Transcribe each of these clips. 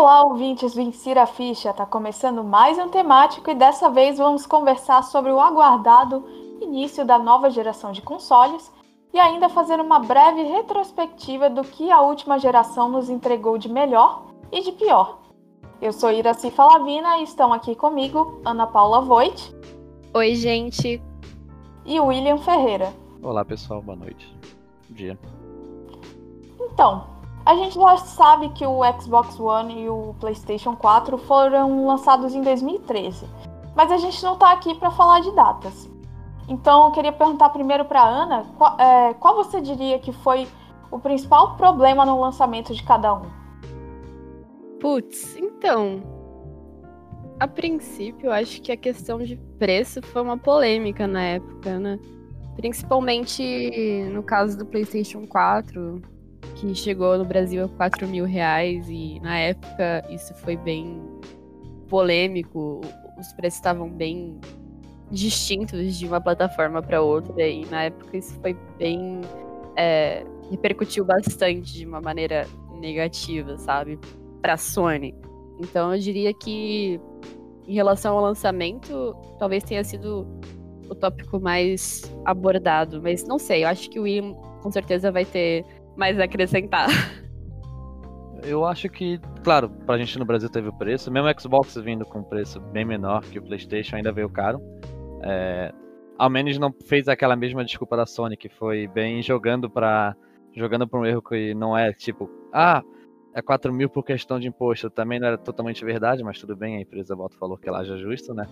Olá, ouvintes do Insira Ficha. Tá começando mais um temático e dessa vez vamos conversar sobre o aguardado início da nova geração de consoles e ainda fazer uma breve retrospectiva do que a última geração nos entregou de melhor e de pior. Eu sou Iraci Falavina e estão aqui comigo Ana Paula Voigt. Oi, gente. E William Ferreira. Olá, pessoal. Boa noite. Bom dia. Então, a gente já sabe que o Xbox One e o PlayStation 4 foram lançados em 2013, mas a gente não está aqui para falar de datas. Então, eu queria perguntar primeiro para Ana qual, é, qual você diria que foi o principal problema no lançamento de cada um? Putz, então. A princípio, eu acho que a questão de preço foi uma polêmica na época, né? Principalmente no caso do PlayStation 4, que chegou no Brasil a 4 mil reais, e na época isso foi bem polêmico. Os preços estavam bem distintos de uma plataforma para outra, e na época isso foi bem. É, repercutiu bastante de uma maneira negativa, sabe? para Sony. Então eu diria que em relação ao lançamento, talvez tenha sido o tópico mais abordado, mas não sei, eu acho que o Wii com certeza vai ter mais acrescentar. Eu acho que, claro, pra gente no Brasil teve o preço, mesmo o Xbox vindo com um preço bem menor que o PlayStation ainda veio caro. É, ao menos não fez aquela mesma desculpa da Sony, que foi bem jogando para jogando pra um erro que não é tipo, ah, é 4 mil por questão de imposto. Também não era totalmente verdade, mas tudo bem, a empresa Volta falou que ela já justa, né?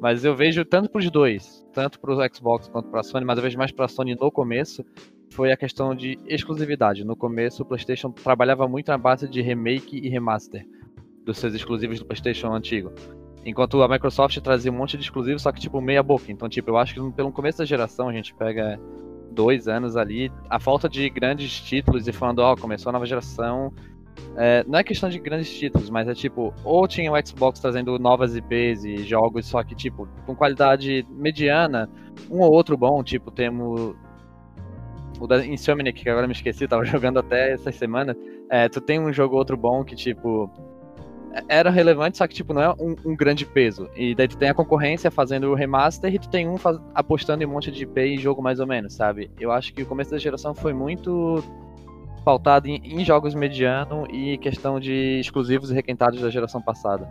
Mas eu vejo tanto para os dois, tanto para o Xbox quanto para a Sony, mas eu vejo mais para a Sony no começo, foi a questão de exclusividade. No começo, o PlayStation trabalhava muito na base de remake e remaster dos seus exclusivos do PlayStation antigo. Enquanto a Microsoft trazia um monte de exclusivos, só que tipo meia boca. Então, tipo, eu acho que pelo começo da geração a gente pega dois anos ali, a falta de grandes títulos e falando, ó, oh, começou a nova geração, é, não é questão de grandes títulos, mas é tipo, ou tinha o Xbox trazendo novas IPs e jogos, só que, tipo, com qualidade mediana, um ou outro bom, tipo, temos o da Insomniac, que agora me esqueci, tava jogando até essa semana. É, tu tem um jogo ou outro bom que, tipo, era relevante, só que, tipo, não é um, um, grande peso. E daí tu tem a concorrência fazendo o remaster e tu tem um faz... apostando em um monte de IP e jogo mais ou menos, sabe? Eu acho que o começo da geração foi muito pautado em, em jogos mediano e questão de exclusivos e requentados da geração passada.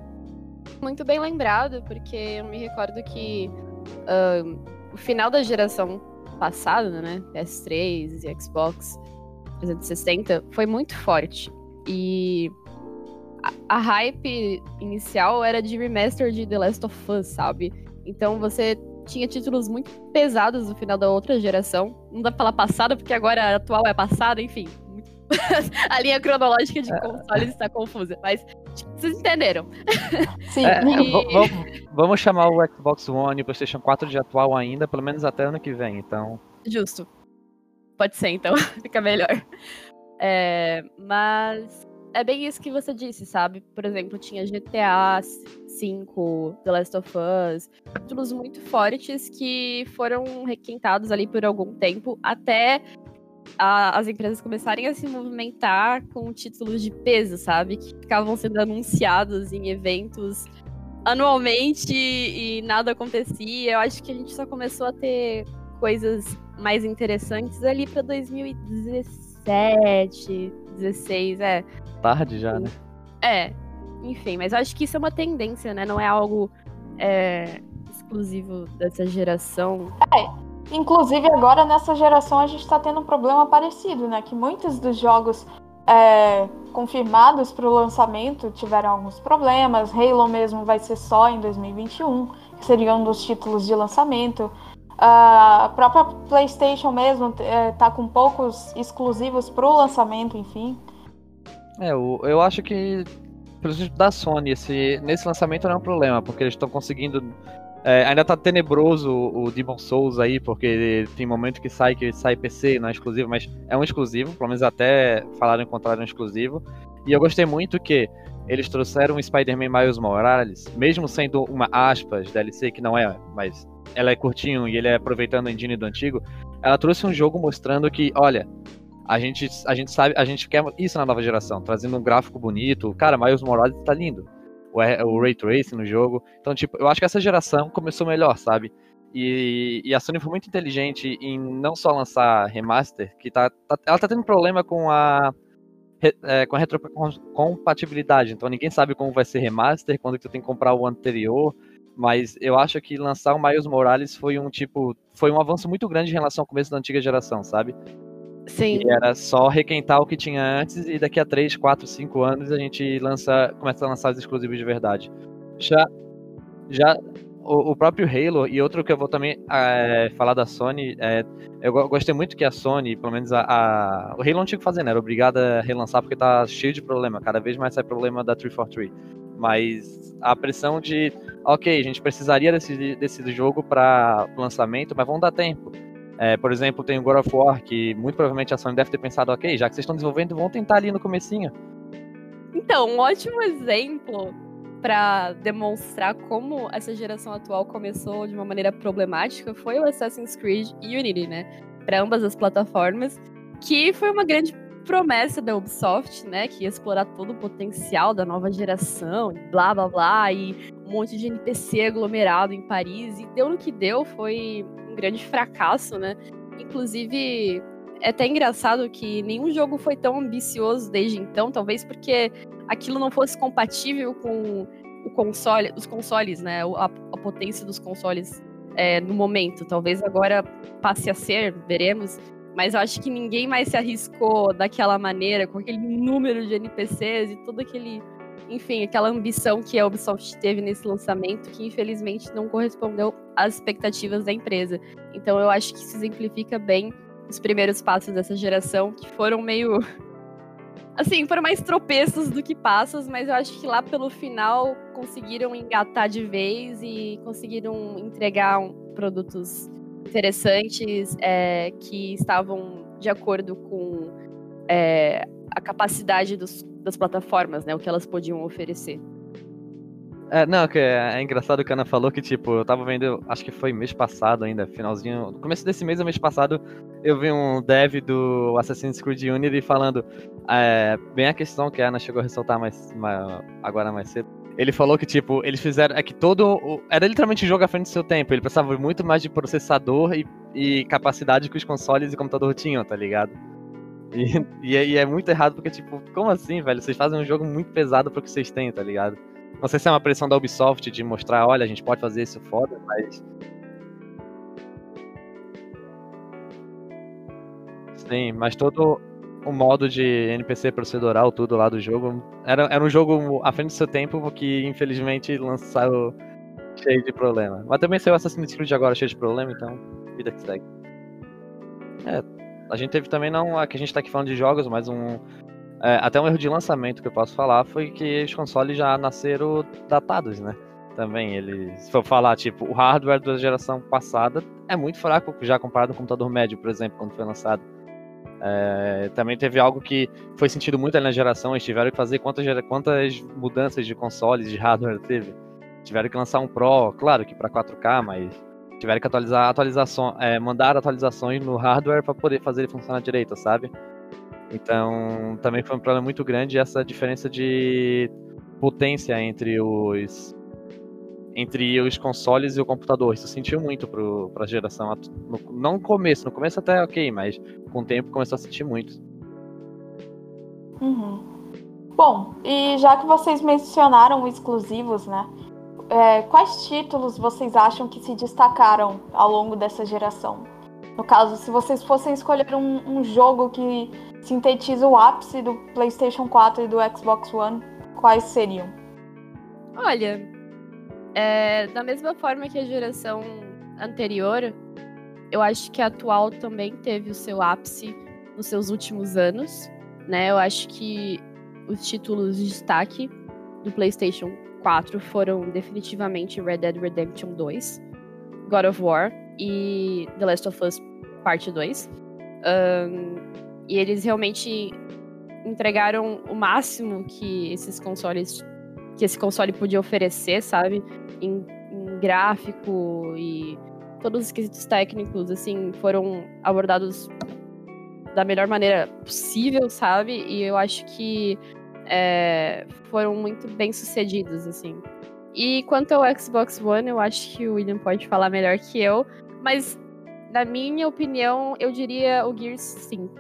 Muito bem lembrado, porque eu me recordo que uh, o final da geração passada, né, PS3 e Xbox 360, foi muito forte. E a, a hype inicial era de remaster de The Last of Us, sabe? Então você tinha títulos muito pesados no final da outra geração. Não dá pra falar passada, porque agora a atual é passada, enfim. a linha cronológica de é. consoles está confusa, mas vocês entenderam. Sim. É, e... vamos, vamos, chamar o Xbox One e o PlayStation 4 de atual ainda, pelo menos até ano que vem, então. Justo. Pode ser, então, fica melhor. É, mas é bem isso que você disse, sabe? Por exemplo, tinha GTA V, The Last of Us, títulos muito fortes que foram requentados ali por algum tempo, até a, as empresas começarem a se movimentar com títulos de peso, sabe? Que ficavam sendo anunciados em eventos anualmente e nada acontecia. Eu acho que a gente só começou a ter coisas mais interessantes ali para 2017, 16, é. Tarde já, né? É, enfim, mas eu acho que isso é uma tendência, né? Não é algo é, exclusivo dessa geração. É, Inclusive, agora nessa geração a gente está tendo um problema parecido, né? Que muitos dos jogos é, confirmados para o lançamento tiveram alguns problemas. Halo mesmo vai ser só em 2021, que seria um dos títulos de lançamento. a própria PlayStation mesmo é, com poucos exclusivos para o lançamento, enfim. É, eu, eu acho que, pelo da Sony, esse, nesse lançamento não é um problema, porque eles estão conseguindo é, ainda tá tenebroso o Demon Souls aí, porque tem momento que sai que sai PC, não é exclusivo, mas é um exclusivo, pelo menos até falaram em contrário um exclusivo. E eu gostei muito que eles trouxeram o Spider-Man Miles Morales, mesmo sendo uma aspas DLC que não é, mas ela é curtinho e ele é aproveitando a engine do antigo, ela trouxe um jogo mostrando que, olha, A gente, a gente sabe, a gente quer isso na nova geração, trazendo um gráfico bonito. Cara, Miles Morales tá lindo. O, o Ray Tracing no jogo. Então, tipo, eu acho que essa geração começou melhor, sabe? E, e, a Sony foi muito inteligente em não só lançar remaster, que tá, tá ela tá tendo problema com a é, com a retrocompatibilidade, então ninguém sabe como vai ser remaster, quando que tu tem que comprar o anterior, mas eu acho que lançar o Miles Morales foi um tipo, foi um avanço muito grande em relação ao começo da antiga geração, sabe? Sim. E era só requentar o que tinha antes e daqui a 3, 4, 5 anos a gente lança, começa a lançar os exclusivos de verdade. Já, já o, o, próprio Halo, e outro que eu vou também é, falar da Sony, é, eu gostei muito que a Sony, pelo menos a, a, O Halo não tinha que fazer, né? Era obrigada a relançar porque tá cheio de problema. Cada vez mais sai problema da 343. Mas a pressão de, ok, a gente precisaria desse, desse jogo para lançamento, mas vamos dar tempo. É, por exemplo, tem o God of War, que muito provavelmente a Sony deve ter pensado, ok, já que vocês estão desenvolvendo, vamos tentar ali no comecinho. Então, um ótimo exemplo para demonstrar como essa geração atual começou de uma maneira problemática foi o Assassin's Creed Unity, né? Para ambas as plataformas, que foi uma grande promessa da Ubisoft, né? Que ia explorar todo o potencial da nova geração, blá blá blá, e um monte de NPC aglomerado em Paris. E deu no que deu, foi um grande fracasso, né? Inclusive, é até engraçado que nenhum jogo foi tão ambicioso desde então, talvez porque aquilo não fosse compatível com o console, os consoles, né? A, a potência dos consoles é, no momento. Talvez agora passe a ser, veremos. Mas eu acho que ninguém mais se arriscou daquela maneira, com aquele número de NPCs e todo aquele. Enfim, aquela ambição que a Ubisoft teve nesse lançamento, que infelizmente não correspondeu às expectativas da empresa. Então eu acho que isso exemplifica bem os primeiros passos dessa geração, que foram meio. Assim, foram mais tropeços do que passos, mas eu acho que lá pelo final conseguiram engatar de vez e conseguiram entregar um, produtos interessantes é, que estavam de acordo com é, a capacidade dos, das plataformas, né? O que elas podiam oferecer. É, não, que é, é, engraçado que a Ana falou que, tipo, eu tava vendo, acho que foi mês passado ainda, finalzinho. Começo desse mês ou mês passado, eu vi um dev do Assassin's Creed Unity falando é, bem a questão que a Ana chegou a ressaltar mais, mais, agora mais cedo. Ele falou que, tipo, eles fizeram. É que todo. Era literalmente jogo à frente do seu tempo. Ele precisava muito mais de processador e, e capacidade que os consoles e computador tinham, tá ligado? E, e, é, e é muito errado porque, tipo, como assim, velho? Vocês fazem um jogo muito pesado pro que vocês têm, tá ligado? Não sei se é uma pressão da Ubisoft de mostrar, olha, a gente pode fazer isso foda, mas. Sim, mas todo o modo de NPC procedural, tudo lá do jogo, era, era um jogo à frente do seu tempo que infelizmente lançaram cheio de problema. Mas também saiu Assassin's Creed agora cheio de problema, então vida que segue. É, a gente teve também, não a que a gente tá aqui falando de jogos, mas um, é, até um erro de lançamento que eu posso falar foi que os consoles já nasceram datados, né? Também, eles. Se for falar, tipo, o hardware da geração passada é muito fraco já comparado com o computador médio, por exemplo, quando foi lançado. É, também teve algo que foi sentido muito ali na geração, eles tiveram que fazer quantas, quantas mudanças de consoles, de hardware teve. Tiveram que lançar um Pro, claro que para 4K, mas tiveram que atualizar atualizações, é, mandar atualizações no hardware para poder fazer ele funcionar direito, sabe? Então, também foi um problema muito grande essa diferença de potência entre os entre os consoles e o computador. Isso sentiu muito para a geração. No, não no começo, no começo até ok, mas com o tempo começou a sentir muito. Uhum. Bom, e já que vocês mencionaram exclusivos, né? É, quais títulos vocês acham que se destacaram ao longo dessa geração? No caso, se vocês fossem escolher um, um jogo que sintetiza o ápice do PlayStation 4 e do Xbox One, quais seriam? Olha, é, da mesma forma que a geração anterior, eu acho que a atual também teve o seu ápice nos seus últimos anos, né? Eu acho que os títulos de destaque do PlayStation 4 foram definitivamente Red Dead Redemption 2, God of War e The Last of Us Parte 2. Um, e eles realmente entregaram o máximo que esses consoles que esse console podia oferecer, sabe? Em, em gráfico e todos os quesitos técnicos, assim, foram abordados da melhor maneira possível, sabe? E eu acho que é, foram muito bem sucedidos, assim. E quanto ao Xbox One, eu acho que o William pode falar melhor que eu, mas na minha opinião, eu diria o Gears 5.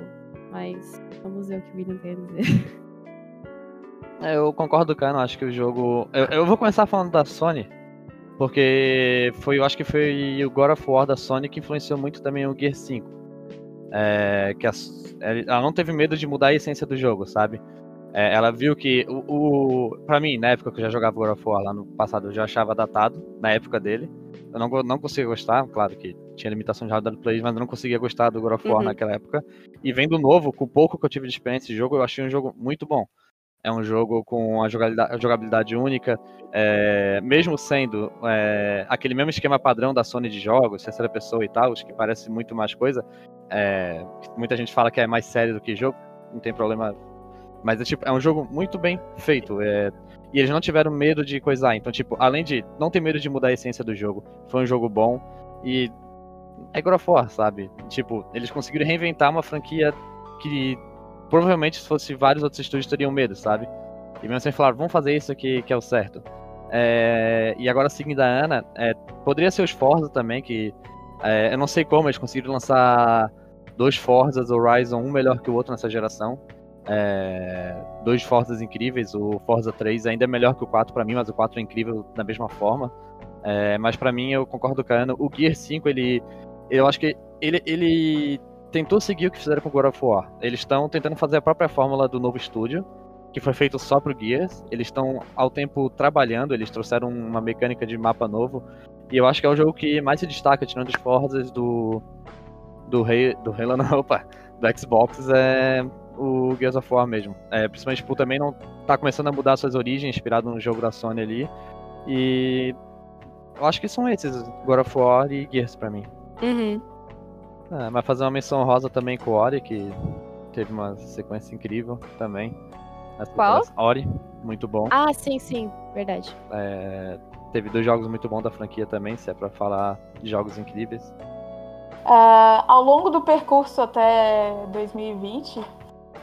Mas vamos ver o que o William tem a dizer. É, eu concordo, cara. Acho que o jogo. Eu, eu, vou começar falando da Sony. Porque foi, eu acho que foi o God of War da Sony que influenciou muito também o Gear 5. É, que a, ela não teve medo de mudar a essência do jogo, sabe? É, ela viu que o, o. Pra mim, na época que eu já jogava God of War lá no passado, eu já achava datado, na época dele. Eu não, não conseguia gostar, claro que tinha limitação de hardware play, mas eu não conseguia gostar do God of War uhum. naquela época. E vendo novo, com o pouco que eu tive de experiência de jogo, eu achei um jogo muito bom. É um jogo com a jogabilidade, jogabilidade única, é, mesmo sendo é, aquele mesmo esquema padrão da Sony de jogos, terceira pessoa e tal, que parece muito mais coisa. É, muita gente fala que é mais sério do que jogo, não tem problema. Mas é, tipo, é um jogo muito bem feito. É, e eles não tiveram medo de coisar. Então, tipo, além de não ter medo de mudar a essência do jogo, foi um jogo bom. E é God of War, sabe? Tipo, eles conseguiram reinventar uma franquia que provavelmente se fosse vários outros estúdios teriam medo, sabe? E mesmo assim falaram, vamos fazer isso aqui que é o certo. É, e agora seguindo a Ana, é, poderia ser os Forza também, que é, eu não sei como eles conseguiram lançar dois Forzas Horizon, um melhor que o outro nessa geração. É, dois Forzas incríveis, o Forza 3 ainda é melhor que o 4 para mim, mas o 4 é incrível da mesma forma. É, mas para mim, eu concordo com a Ana, o Gear 5, ele, eu acho que ele, ele tentou seguir o que fizeram com God of War. Eles estão tentando fazer a própria fórmula do novo estúdio, que foi feito só pro Gears. Eles estão ao tempo trabalhando, eles trouxeram uma mecânica de mapa novo. E eu acho que é o jogo que mais se destaca, tirando os Forzas do. do Rei. do Halo, não, opa, do Xbox, é o Gears of War mesmo. É, principalmente por também não tá começando a mudar suas origens, inspirado no jogo da Sony ali. E eu acho que são esses, God of War e Gears pra mim. Uhum. É, mas fazer uma menção rosa também com o Ori, que teve uma sequência incrível também. Qual? Ori, muito bom. Ah, sim, sim, verdade. É, teve dois jogos muito bons da franquia também, se é pra falar de jogos incríveis. Uh, ao longo do percurso até 2020,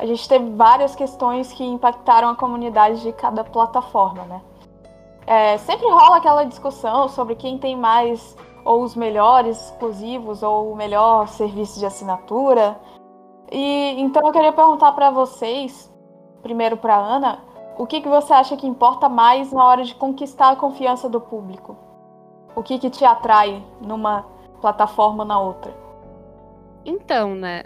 a gente teve várias questões que impactaram a comunidade de cada plataforma, né? É, sempre rola aquela discussão sobre quem tem mais ou os melhores exclusivos, ou o melhor serviço de assinatura. E então eu queria perguntar para vocês, primeiro para Ana, o que, que você acha que importa mais na hora de conquistar a confiança do público? O que, que te atrai numa plataforma ou na outra? Então, né?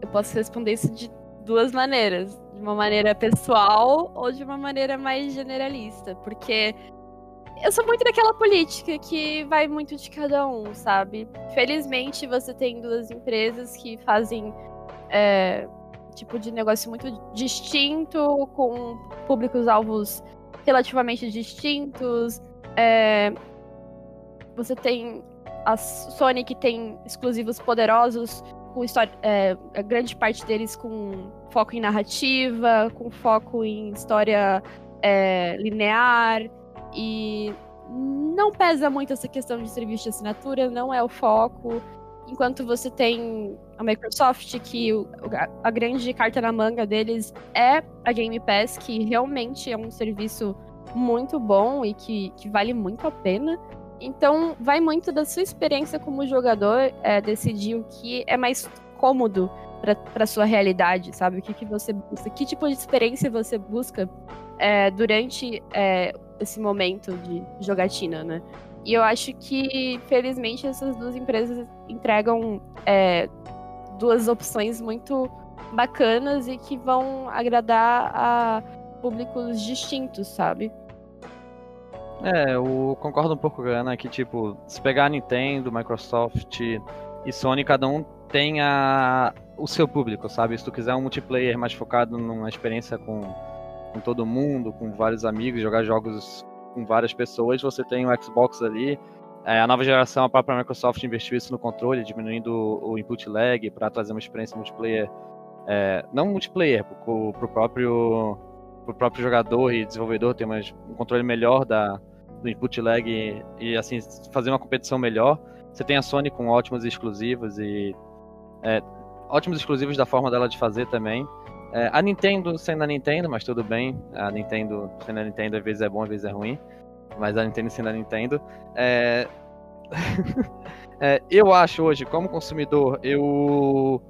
Eu posso responder isso de duas maneiras. De uma maneira pessoal ou de uma maneira mais generalista. Porque eu sou muito daquela política que vai muito de cada um, sabe? Felizmente você tem duas empresas que fazem é, tipo de negócio muito distinto, com públicos-alvos relativamente distintos. É, você tem a Sony que tem exclusivos poderosos, com história, é, a grande parte deles com foco em narrativa, com foco em história é, linear. E não pesa muito essa questão de serviço de assinatura, não é o foco. Enquanto você tem a Microsoft, que o, a grande carta na manga deles é a Game Pass, que realmente é um serviço muito bom e que, que vale muito a pena. Então, vai muito da sua experiência como jogador é, decidir o que é mais cômodo para sua realidade, sabe? O que, que você busca, que tipo de experiência você busca é, durante é, esse momento de jogatina, né? E eu acho que, felizmente, essas duas empresas entregam é, duas opções muito bacanas e que vão agradar a públicos distintos, sabe? É, eu concordo um pouco com a que, tipo, se pegar a Nintendo, Microsoft e Sony, cada um tem a, o seu público, sabe? Se tu quiser um multiplayer mais focado numa experiência com com todo mundo, com vários amigos, jogar jogos com várias pessoas, você tem o Xbox ali. É, a nova geração, a própria Microsoft investiu isso no controle, diminuindo o, input lag para trazer uma experiência multiplayer, é, não multiplayer, para o próprio, pro próprio jogador e desenvolvedor ter um controle melhor da, do lag e, e, assim fazer uma competição melhor. Você tem a Sony com ótimos exclusivos e é, ótimos exclusivos da forma dela de fazer também. É, a Nintendo sendo a Nintendo, mas tudo bem. A Nintendo sendo a Nintendo, às vezes é bom, às vezes é ruim. Mas a Nintendo sendo a Nintendo. É... é, eu acho hoje, como consumidor, eu.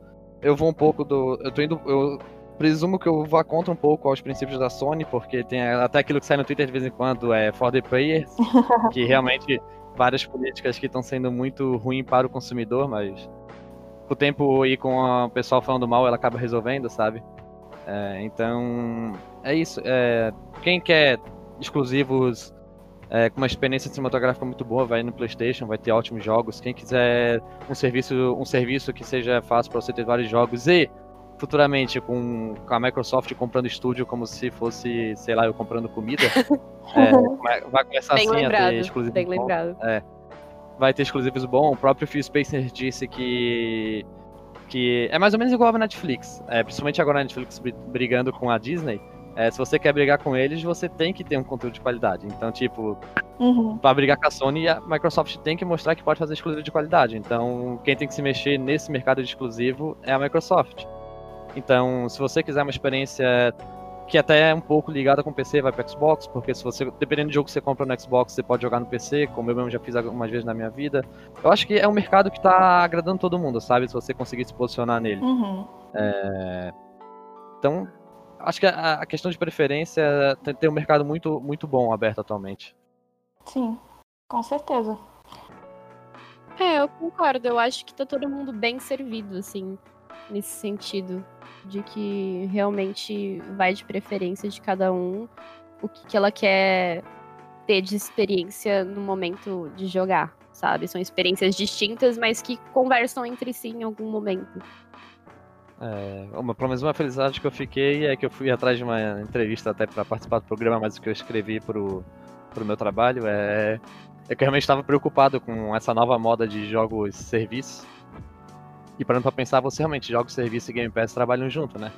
Eu vou um pouco do. Eu tô indo. Eu presumo que eu vá contra um pouco aos princípios da Sony, porque tem até aquilo que sai no Twitter de vez em quando, é for the players, que realmente várias políticas que estão sendo muito ruins para o consumidor, mas com o tempo e com o pessoal falando mal, ela acaba resolvendo, sabe? É, então, é isso. É, quem quer exclusivos é, com uma experiência cinematográfica muito boa, vai no PlayStation, vai ter ótimos jogos. Quem quiser um serviço, um serviço que seja fácil para você ter vários jogos e futuramente com, com, a Microsoft comprando estúdio como se fosse, sei lá, eu comprando comida, é, vai começar bem assim lembrado, a ter exclusivos. Bem bom. lembrado. É, vai ter exclusivos bons. O próprio Phil Spencer disse que que é mais ou menos igual a Netflix, é, principalmente agora a Netflix brigando com a Disney. É, se você quer brigar com eles, você tem que ter um conteúdo de qualidade. Então, tipo, uhum. para brigar com a Sony, a Microsoft tem que mostrar que pode fazer exclusivo de qualidade. Então, quem tem que se mexer nesse mercado de exclusivo é a Microsoft. Então, se você quiser uma experiência que até é um pouco ligada com o PC, vai para Xbox, porque se você, dependendo do jogo que você compra no Xbox, você pode jogar no PC, como eu mesmo já fiz algumas vezes na minha vida. Eu acho que é um mercado que está agradando todo mundo, sabe? Se você conseguir se posicionar nele. Uhum. É... Então, acho que a, a, questão de preferência tem, tem um mercado muito, muito bom aberto atualmente. Sim, com certeza. É, eu concordo. Eu acho que tá todo mundo bem servido, assim, nesse sentido de que realmente vai de preferência de cada um, o que, que ela quer ter de experiência no momento de jogar, sabe? São experiências distintas, mas que conversam entre si em algum momento. É, uma, pelo menos uma felicidade que eu fiquei é que eu fui atrás de uma entrevista até para participar do programa, mas o que eu escrevi pro, pro meu trabalho é, é que eu realmente estava preocupado com essa nova moda de jogos serviço e parando pra pensar, você realmente joga o serviço e Game Pass trabalham junto, né?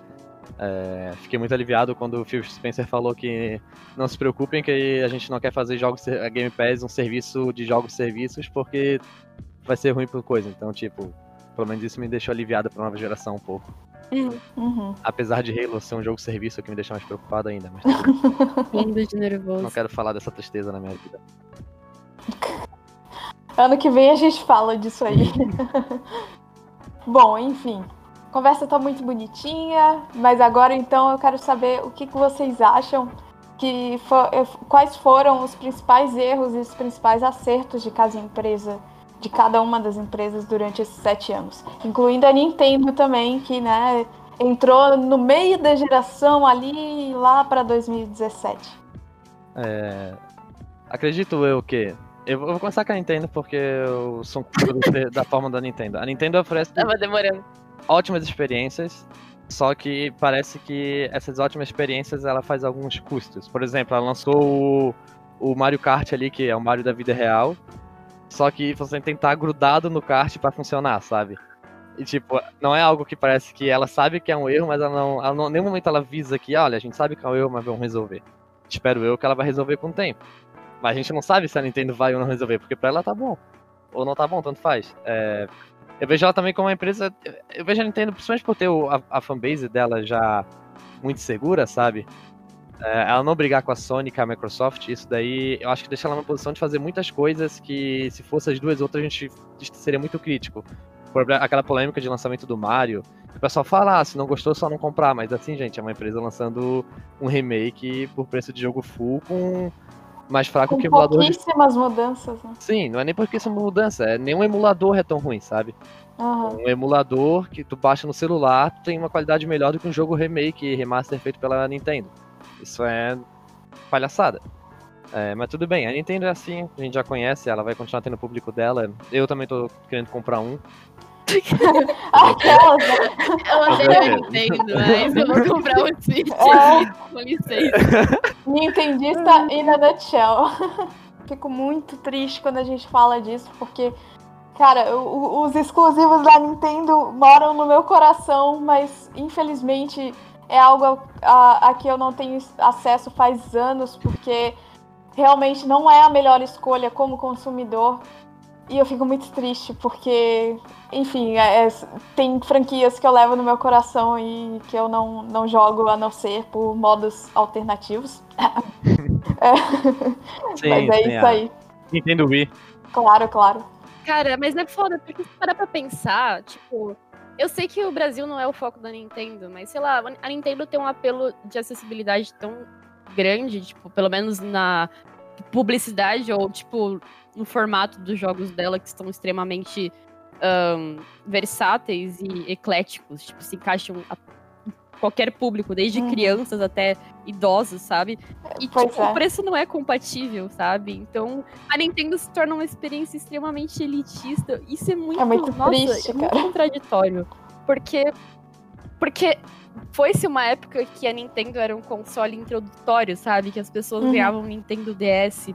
É, fiquei muito aliviado quando o Phil Spencer falou que não se preocupem que a gente não quer fazer jogos a Game Pass um serviço de jogos serviços porque vai ser ruim por coisa. Então, tipo, pelo menos isso me deixou aliviado pra nova geração um pouco. Uhum. Apesar de Halo ser um jogo serviço é que me deixa mais preocupado ainda. Mas... Lindo de nervoso. Não quero falar dessa tristeza na minha vida. Ano que vem a gente fala disso aí. Bom, enfim. Conversa tá muito bonitinha, mas agora então eu quero saber o que, que vocês acham que for, quais foram os principais erros e os principais acertos de cada empresa, de cada uma das empresas durante esses sete anos, incluindo a Nintendo também, que né, entrou no meio da geração ali lá para 2017. É, acredito eu que eu vou começar com a Nintendo porque eu sou um da forma da Nintendo. A Nintendo oferece Tava demorando. ótimas experiências, só que parece que essas ótimas experiências ela faz alguns custos. Por exemplo, ela lançou o, o Mario Kart ali, que é o Mario da vida real, só que você tem que estar grudado no kart para funcionar, sabe? E tipo, não é algo que parece que ela sabe que é um erro, mas ela não, ela não nenhum momento ela avisa que, olha, a gente sabe que é um erro, mas vamos resolver. Espero eu que ela vai resolver com o tempo. Mas a gente não sabe se a Nintendo vai ou não resolver, porque pra ela tá bom. Ou não tá bom, tanto faz. É, eu vejo ela também como uma empresa. Eu vejo a Nintendo, principalmente por ter o, a, a fanbase dela já muito segura, sabe? É, ela não brigar com a Sony, com a Microsoft, isso daí eu acho que deixa ela numa posição de fazer muitas coisas que, se fosse as duas outras, a gente seria muito crítico. Aquela polêmica de lançamento do Mario, o pessoal fala, ah, se não gostou, só não comprar. Mas assim, gente, é uma empresa lançando um remake por preço de jogo full com mais fraco Com que emulador. Pouquíssimas de... mudanças. Né? Sim, não é nem porque uma mudança, é nenhum emulador é tão ruim, sabe? Uhum. Um emulador que tu baixa no celular tem uma qualidade melhor do que um jogo remake e remaster feito pela Nintendo. Isso é palhaçada. É, mas tudo bem, a Nintendo é assim, a gente já conhece, ela vai continuar tendo o público dela. Eu também tô querendo comprar um. Aquelas. Eu odeio Nintendo, mas eu vou comprar um Switch. É. Com licença. Nintendista in a nutshell. Fico muito triste quando a gente fala disso, porque, cara, o, os exclusivos da Nintendo moram no meu coração, mas infelizmente é algo a, a que eu não tenho acesso faz anos, porque realmente não é a melhor escolha como consumidor E eu fico muito triste, porque, enfim, é, é, tem franquias que eu levo no meu coração e que eu não, não jogo a não ser por modos alternativos. é. Sim, mas é sim, isso aí. Nintendo Wii. Claro, claro. Cara, mas é foda, porque se parar pra pensar, tipo, eu sei que o Brasil não é o foco da Nintendo, mas sei lá, a Nintendo tem um apelo de acessibilidade tão grande, tipo, pelo menos na publicidade ou, tipo, no formato dos jogos dela que estão extremamente um, versáteis e ecléticos, tipo, se encaixam a qualquer público, desde uhum. crianças até idosos, sabe? E tipo, é. o preço não é compatível, sabe? Então a Nintendo se torna uma experiência extremamente elitista. Isso é muito, é muito nossa, triste, é muito contraditório. Porque. Porque foi-se uma época que a Nintendo era um console introdutório, sabe? Que as pessoas uhum. ganhavam Nintendo DS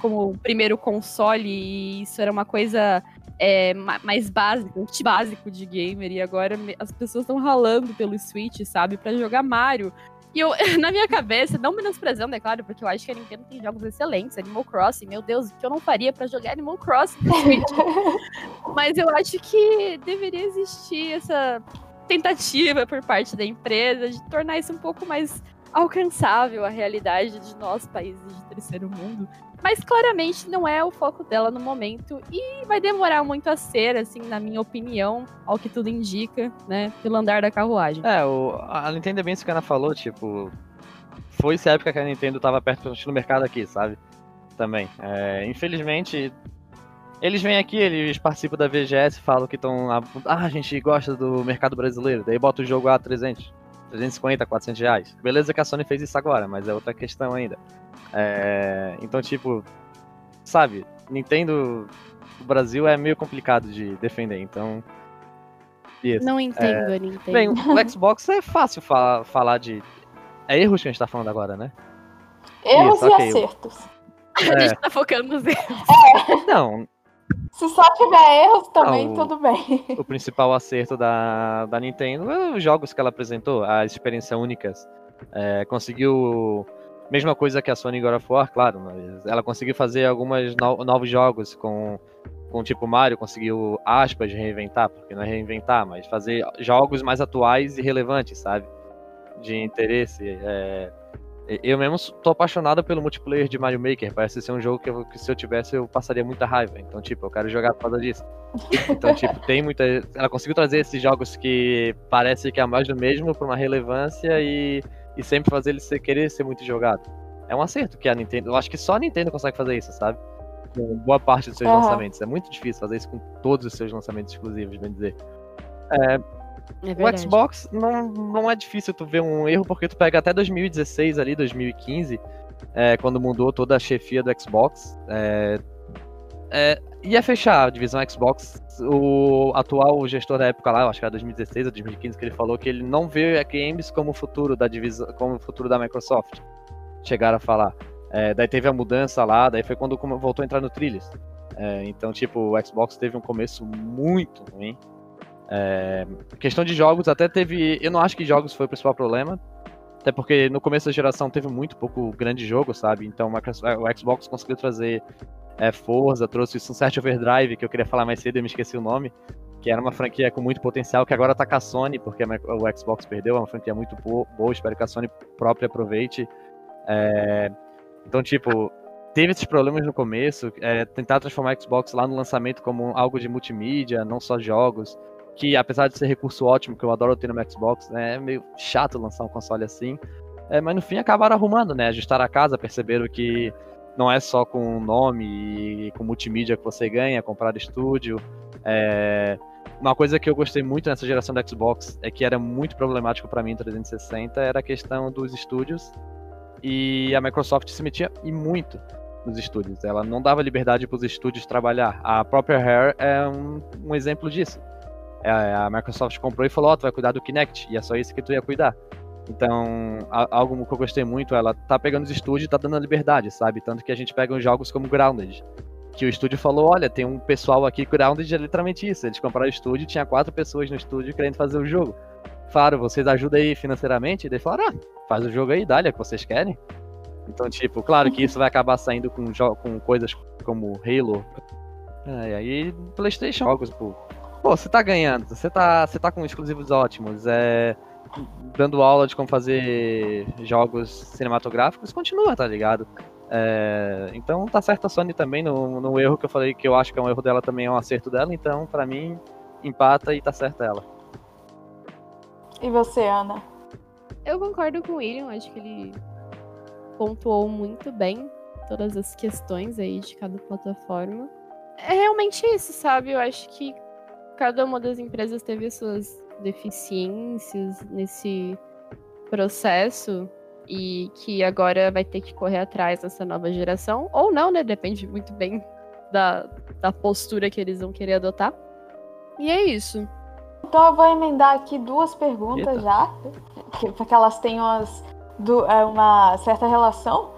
como o primeiro console e isso era uma coisa é, mais básico, básico de gamer, e agora as pessoas estão ralando pelo Switch, sabe, para jogar Mario. E eu, na minha cabeça, não menosprezando, é claro, porque eu acho que a Nintendo tem jogos excelentes, Animal Crossing, meu Deus, o que eu não faria para jogar Animal Crossing no Switch? Mas eu acho que deveria existir essa tentativa por parte da empresa de tornar isso um pouco mais alcançável a realidade de nós, países de terceiro mundo. Mas claramente não é o foco dela no momento e vai demorar muito a ser, assim, na minha opinião, ao que tudo indica, né, pelo andar da carruagem. É, o, a Nintendo é bem isso que a Ana falou, tipo, foi essa época que a Nintendo tava perto do mercado aqui, sabe? Também. É, infelizmente, eles vêm aqui, eles participam da VGS, falam que estão. Ah, a gente gosta do mercado brasileiro, daí bota o jogo a 300, 350, 400 reais. Beleza que a Sony fez isso agora, mas é outra questão ainda. É, então, tipo, sabe, Nintendo do Brasil é meio complicado de defender, então. Isso. Não entendo é, Nintendo. Bem, o Xbox é fácil falar, falar de. É erros que a gente tá falando agora, né? Erros Isso, e okay. acertos. É. A gente tá focando nos erros. É. Não. Se só tiver erros também, não, tudo bem. O principal acerto da, da Nintendo é os jogos que ela apresentou, as experiências únicas. É, conseguiu Mesma coisa que a Sony God of War, claro, mas ela conseguiu fazer alguns no novos jogos com, com tipo Mario, conseguiu, aspas, reinventar, porque não é reinventar, mas fazer jogos mais atuais e relevantes, sabe? De interesse. É... Eu mesmo tô apaixonado pelo multiplayer de Mario Maker. Parece ser um jogo que, eu, que, se eu tivesse eu passaria muita raiva. Então, tipo, eu quero jogar por causa disso. Então, tipo, tem muita. Ela conseguiu trazer esses jogos que parece que é mais do mesmo por uma relevância e e sempre fazer ele ser, querer ser muito jogado. É um acerto que a Nintendo. Eu acho que só a Nintendo consegue fazer isso, sabe? Com boa parte dos seus uhum. lançamentos. É muito difícil fazer isso com todos os seus lançamentos exclusivos, bem dizer. É, é o Xbox não, não é difícil tu ver um erro, porque tu pega até 2016 ali, 2015, é, quando mudou toda a chefia do Xbox. É, é, ia fechar a divisão Xbox. O atual gestor da época lá, acho que era 2016 ou 2015, que ele falou que ele não vê a Games como o futuro da divisão, como o futuro da Microsoft. Chegaram a falar. É, daí teve a mudança lá, daí foi quando voltou a entrar no Trilhos. É, então, tipo, o Xbox teve um começo muito ruim. É, questão de jogos, até teve. Eu não acho que jogos foi o principal problema. Até porque no começo da geração teve muito pouco grande jogo, sabe? Então o Xbox conseguiu trazer é, Forza, trouxe o Sunset Overdrive, que eu queria falar mais cedo e me esqueci o nome, que era uma franquia com muito potencial, que agora tá com a Sony, porque o Xbox perdeu, é uma franquia muito boa, espero que a Sony própria aproveite. É, então, tipo, teve esses problemas no começo, é, tentar transformar o Xbox lá no lançamento como algo de multimídia, não só jogos, que apesar de ser recurso ótimo, que eu adoro ter no Xbox, né, é meio chato lançar um console assim, é, mas no fim acabaram arrumando, né, ajustaram a casa, perceberam que não é só com nome e com multimídia que você ganha, comprar estúdio. É... Uma coisa que eu gostei muito nessa geração do Xbox é que era muito problemático para mim em 360 era a questão dos estúdios e a Microsoft se metia e muito nos estúdios. Ela não dava liberdade para os estúdios trabalhar. A própria Rare é um, um exemplo disso. É, a Microsoft comprou e falou: oh, tu vai cuidar do Kinect e é só isso que tu ia cuidar. Então, algo que eu gostei muito, ela tá pegando os estúdios e tá dando a liberdade, sabe? Tanto que a gente pega uns jogos como Grounded, que o estúdio falou, olha, tem um pessoal aqui, Grounded é literalmente isso. Eles compraram o estúdio, tinha quatro pessoas no estúdio querendo fazer o jogo. Falaram, vocês ajudam aí financeiramente? E eles falaram, ah, faz o jogo aí, dá é que vocês querem. Então, tipo, claro que isso vai acabar saindo com, com coisas como Halo, É, e aí, PlayStation, jogos, pô. Pô, você tá ganhando, você tá, você tá com exclusivos ótimos, é, dando aula de como fazer jogos cinematográficos, continua, tá ligado? É, então tá certo a Sony também no, no erro que eu falei que eu acho que é um erro dela também é um acerto dela, então para mim empata e tá certa ela. E você, Ana? Eu concordo com o William, acho que ele pontuou muito bem todas as questões aí de cada plataforma. É realmente isso, sabe? Eu acho que cada uma das empresas teve suas deficiências nesse processo e que agora vai ter que correr atrás dessa nova geração, ou não, né? Depende muito bem da, da postura que eles vão querer adotar. E é isso. Então eu vou emendar aqui duas perguntas Eita. já, porque elas têm umas, é, uma certa relação.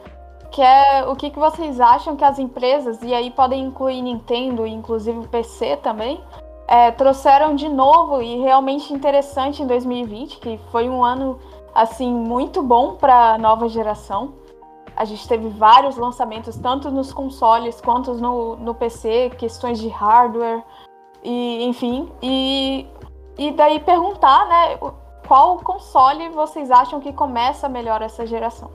Que é o que, que vocês acham que as empresas, e aí podem incluir Nintendo e inclusive o PC também, é, trouxeram de novo e realmente interessante em 2020, que foi um ano assim muito bom para a nova geração. A gente teve vários lançamentos, tanto nos consoles quanto no, no PC, questões de hardware, e enfim. E, e daí perguntar, né, qual console vocês acham que começa melhor essa geração?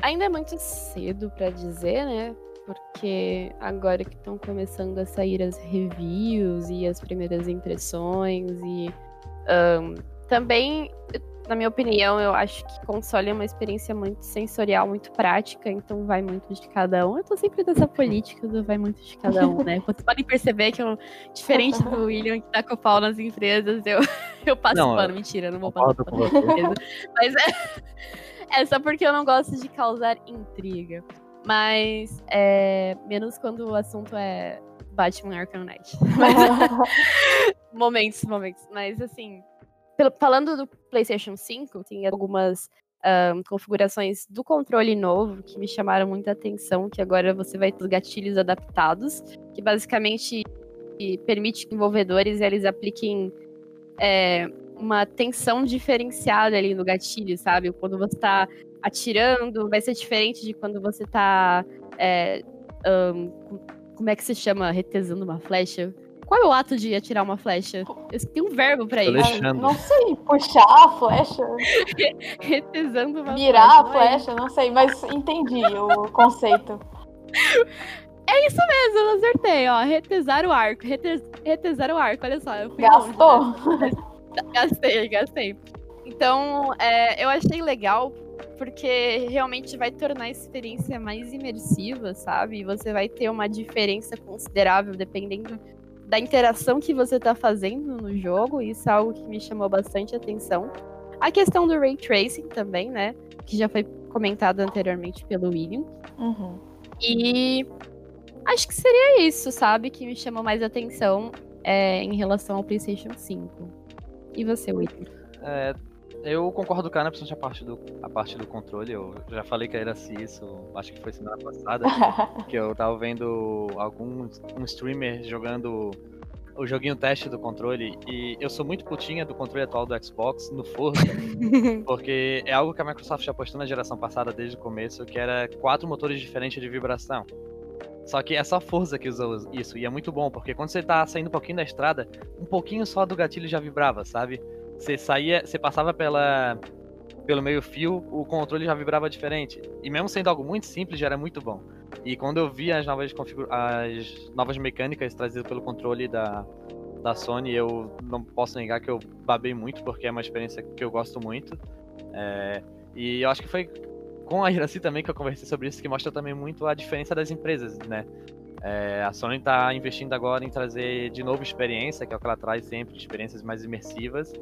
Ainda é muito cedo para dizer, né? Porque agora que estão começando a sair as reviews e as primeiras impressões e um, também na minha opinião, eu acho que console é uma experiência muito sensorial, muito prática, então vai muito de cada um. Eu tô sempre dessa política do vai muito de cada um, né? Vocês podem perceber que eu, diferente do William que tá com o pau nas empresas, eu, eu passo não, pano. Mentira, não vou passar pano Mas é, é só porque eu não gosto de causar intriga. Mas é, menos quando o assunto é Batman Arkham Knight. Mas, momentos, momentos. Mas assim, falando do PlayStation 5, tem algumas um, configurações do controle novo que me chamaram muita atenção, que agora você vai ter os gatilhos adaptados, que basicamente permite que envolvedores eles apliquem é, uma tensão diferenciada ali no gatilho, sabe? Quando você está atirando, vai ser diferente de quando você está é, um, como é que se chama? Retesando uma flecha. Qual é o ato de atirar uma flecha? Tem um verbo pra isso. Não sei, puxar a flecha. Retesando uma Virar flecha. Virar a flecha, não sei, mas entendi o conceito. É isso mesmo, eu acertei, ó. Retesar o arco. Retes... Retesar o arco, olha só. Gastou? Longe, né? Gastei, gastei. Então, é, eu achei legal porque realmente vai tornar a experiência mais imersiva, sabe? Você vai ter uma diferença considerável dependendo da interação que você está fazendo no jogo, isso é algo que me chamou bastante atenção. A questão do ray tracing também, né? Que já foi comentado anteriormente pelo William. Uhum. E acho que seria isso, sabe? Que me chamou mais atenção é, em relação ao PlayStation 5. E você, William? É, eu concordo com a Ana, principalmente a parte do, a parte do controle. Eu já falei que era assim, isso, acho que foi semana passada, que eu tava vendo algum um streamer jogando o joguinho teste do controle e eu sou muito putinha do controle atual do Xbox no Forza, porque é algo que a Microsoft já postou na geração passada desde o começo, que era quatro motores diferentes de vibração. Só que é só Forza que usa isso, e é muito bom, porque quando você tá saindo um pouquinho da estrada, um pouquinho só do gatilho já vibrava, sabe? Você saía, você passava pela pelo meio fio, o controle já vibrava diferente. E mesmo sendo algo muito simples, já era muito bom. E quando eu vi as novas, as novas mecânicas trazidas pelo controle da, da Sony, eu não posso negar que eu babei muito, porque é uma experiência que eu gosto muito. É, e eu acho que foi com a Iraci também que eu conversei sobre isso, que mostra também muito a diferença das empresas, né? É, a Sony está investindo agora em trazer de novo experiência, que é o que ela traz sempre, experiências mais imersivas.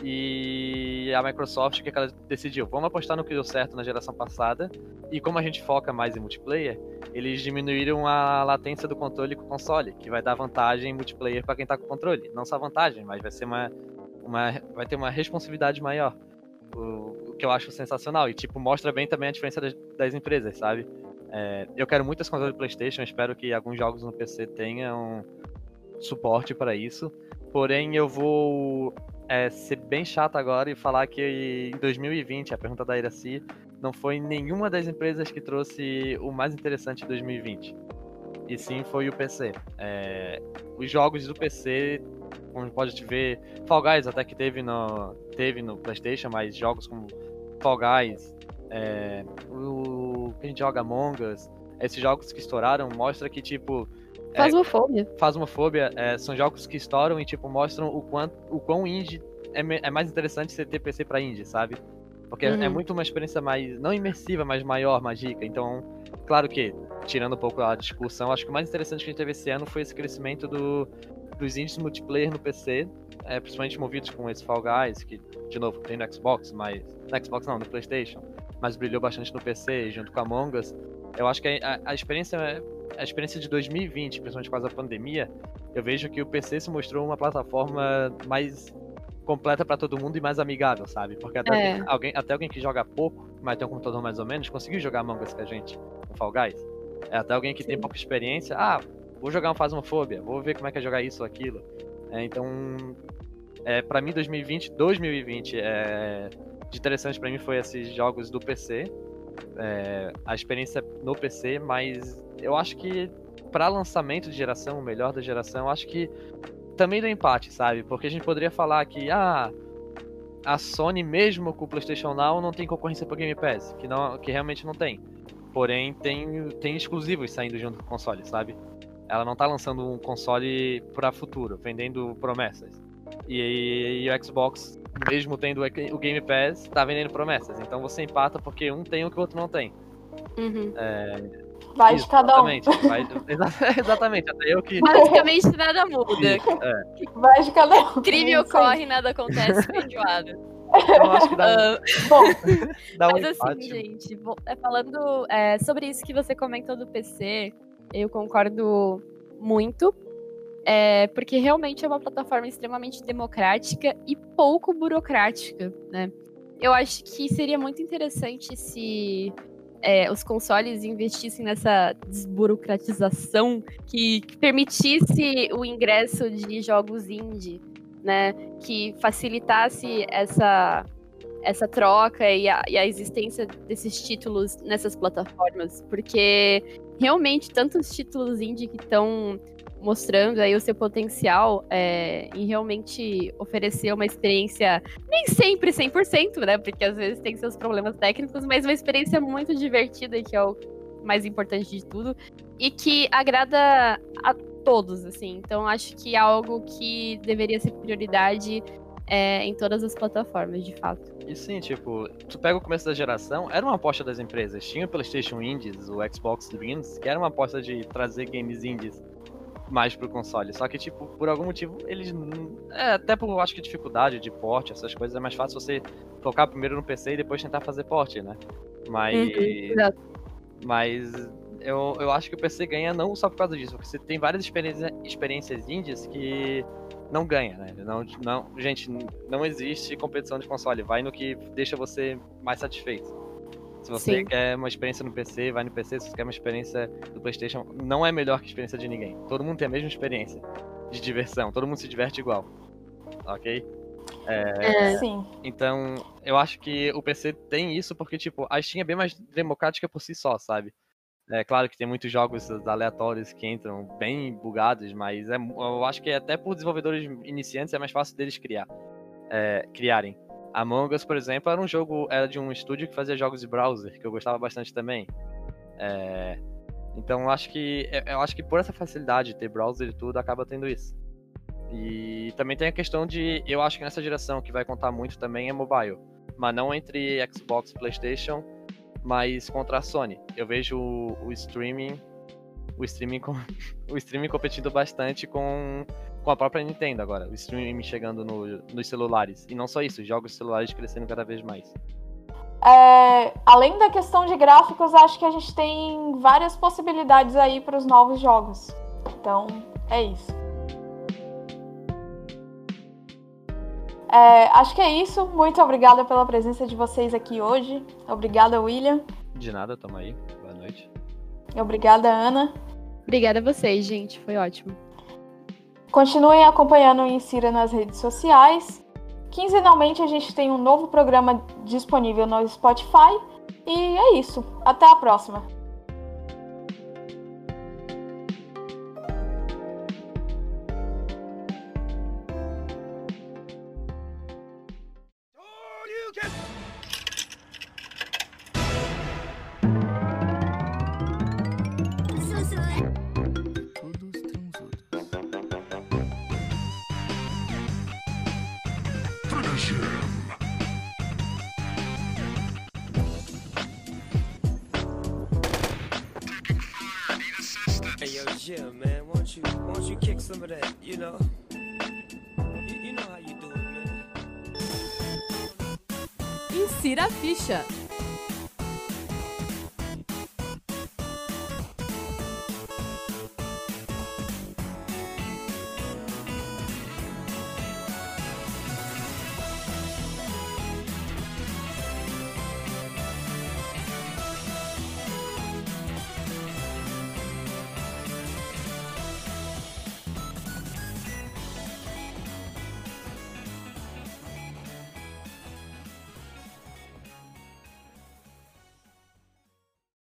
E a Microsoft, o que, é que ela decidiu? Vamos apostar no que deu certo na geração passada. E como a gente foca mais em multiplayer, eles diminuíram a latência do controle com o console, que vai dar vantagem em multiplayer para quem tá com o controle. Não só vantagem, mas vai ser uma, uma vai ter uma responsividade maior. O, o, que eu acho sensacional. E tipo, mostra bem também a diferença das, das empresas, sabe? É, eu quero muito esse controle PlayStation, espero que alguns jogos no PC tenham suporte para isso. Porém, eu vou é, ser bem chato agora e falar que em 2020, a pergunta da Iraci, não foi nenhuma das empresas que trouxe o mais interessante em 2020. e sim foi o PC. É, os jogos do PC, como pode ver, Fall Guys até que teve no, teve no PlayStation, mas jogos como Fall Guys, é, o que a gente joga Among Us, esses jogos que estouraram mostra que tipo Fasmofobia. É, Fasmofobia é, são jogos que estouram e tipo mostram o quanto o quão indie é, é mais interessante você ter PC para indie, sabe? Porque é uhum. é muito uma experiência mais não imersiva, mas maior, mais rica. Então, claro que tirando um pouco a discussão, acho que o mais interessante que a gente teve esse ano foi esse crescimento do, dos indies multiplayer no PC, é, principalmente movidos com esse Fall Guys, que, de novo, tem no Xbox, mas. No Xbox não, no PlayStation, mas brilhou bastante no PC, junto com Among Us. Eu acho que a, a experiência a experiência de 2020, principalmente com a pandemia, eu vejo que o PC se mostrou uma plataforma mais completa para todo mundo e mais amigável, sabe? Porque até, é. alguém, alguém, até alguém que joga pouco, mas tem um computador mais ou menos, conseguiu jogar Among Us com a gente, com Fall Guys. É, até alguém que Sim. tem pouca experiência, ah, vou jogar um Phasmophobia, vou ver como é que é jogar isso ou aquilo. É, então, é, para mim 2020, 2020 é, de interessante para mim foi esses jogos do PC, é, a experiência no PC, mas eu acho que para lançamento de geração, o melhor da geração, eu acho que também do empate, sabe? Porque a gente poderia falar que ah, a Sony mesmo com o PlayStation Now não tem concorrência para Game Pass, que não, que realmente não tem. Porém, tem tem exclusivos saindo junto com o console, sabe? Ela não tá lançando um console para futuro, vendendo promessas. E, e, o Xbox, mesmo tendo o Game Pass, tá vendendo promessas. Então você empata porque um tem o que o outro não tem. Uhum. É, Vai de cada um. Vai, exatamente, até eu que. Basicamente nada muda. É. Vai de cada um. Crime ocorre, nada acontece, feijoada. Eu acho que dá um... Uh, bom, dá um mas assim, gente, é, falando é, sobre isso que você comentou do PC, eu concordo muito. É, porque realmente é uma plataforma extremamente democrática e pouco burocrática, né? Eu acho que seria muito interessante se é, os consoles investissem nessa desburocratização que, permitisse o ingresso de jogos indie, né? Que facilitasse essa essa troca e a, e a, existência desses títulos nessas plataformas, porque realmente tantos títulos indie que estão mostrando aí o seu potencial é, em realmente oferecer uma experiência, nem sempre 100%, né? Porque às vezes tem seus problemas técnicos, mas uma experiência muito divertida, que é o mais importante de tudo, e que agrada a todos, assim. Então acho que é algo que deveria ser prioridade é, em todas as plataformas, de fato. E sim, tipo, tu pega o começo da geração, era uma aposta das empresas. Tinha o PlayStation Indies, o Xbox Dreams, que era uma aposta de trazer games indies mais pro console. Só que, tipo, por algum motivo, eles. É, até por, acho que, dificuldade de porte, essas coisas, é mais fácil você tocar primeiro no PC e depois tentar fazer porte, né? Mas. Uhum, mas eu, eu acho que o PC ganha não só por causa disso, porque você tem várias experiências, experiências indies que não ganha, né? Não, não, gente, não existe competição de console. Vai no que deixa você mais satisfeito. Se você Sim. quer uma experiência no PC, vai no PC. Se você quer uma experiência do PlayStation, não é melhor que a experiência de ninguém. Todo mundo tem a mesma experiência de diversão. Todo mundo se diverte igual. Ok? É, é, sim. Então, eu acho que o PC tem isso porque, tipo, a Steam é bem mais democrática por si só, sabe? É claro que tem muitos jogos aleatórios que entram bem bugados, mas é, eu acho que até por desenvolvedores iniciantes é mais fácil deles criar, é, criarem. Among Us, por exemplo, era um jogo, era de um estúdio que fazia jogos de browser, que eu gostava bastante também. É, então eu acho que eu acho que por essa facilidade de ter browser e tudo, acaba tendo isso. E também tem a questão de, eu acho que nessa geração que vai contar muito também é mobile, mas não entre Xbox e PlayStation, mas contra a Sony. Eu vejo o, o streaming, o streaming, com, o streaming competindo bastante com com a própria Nintendo agora, o streaming chegando no, nos celulares. E não só isso, jogos celulares crescendo cada vez mais. É, além da questão de gráficos, acho que a gente tem várias possibilidades aí para os novos jogos. Então, é isso. É, acho que é isso. Muito obrigada pela presença de vocês aqui hoje. Obrigada, William. De nada, tamo aí. Boa noite. Obrigada, Ana. Obrigada a vocês, gente. Foi ótimo. Continuem acompanhando o Insira nas redes sociais. Quinzenalmente a gente tem um novo programa disponível no Spotify. E é isso. Até a próxima! Yes! Jim, man, won't you won't you kick some of that, you know? You, you know how you do it, man. Insira a ficha.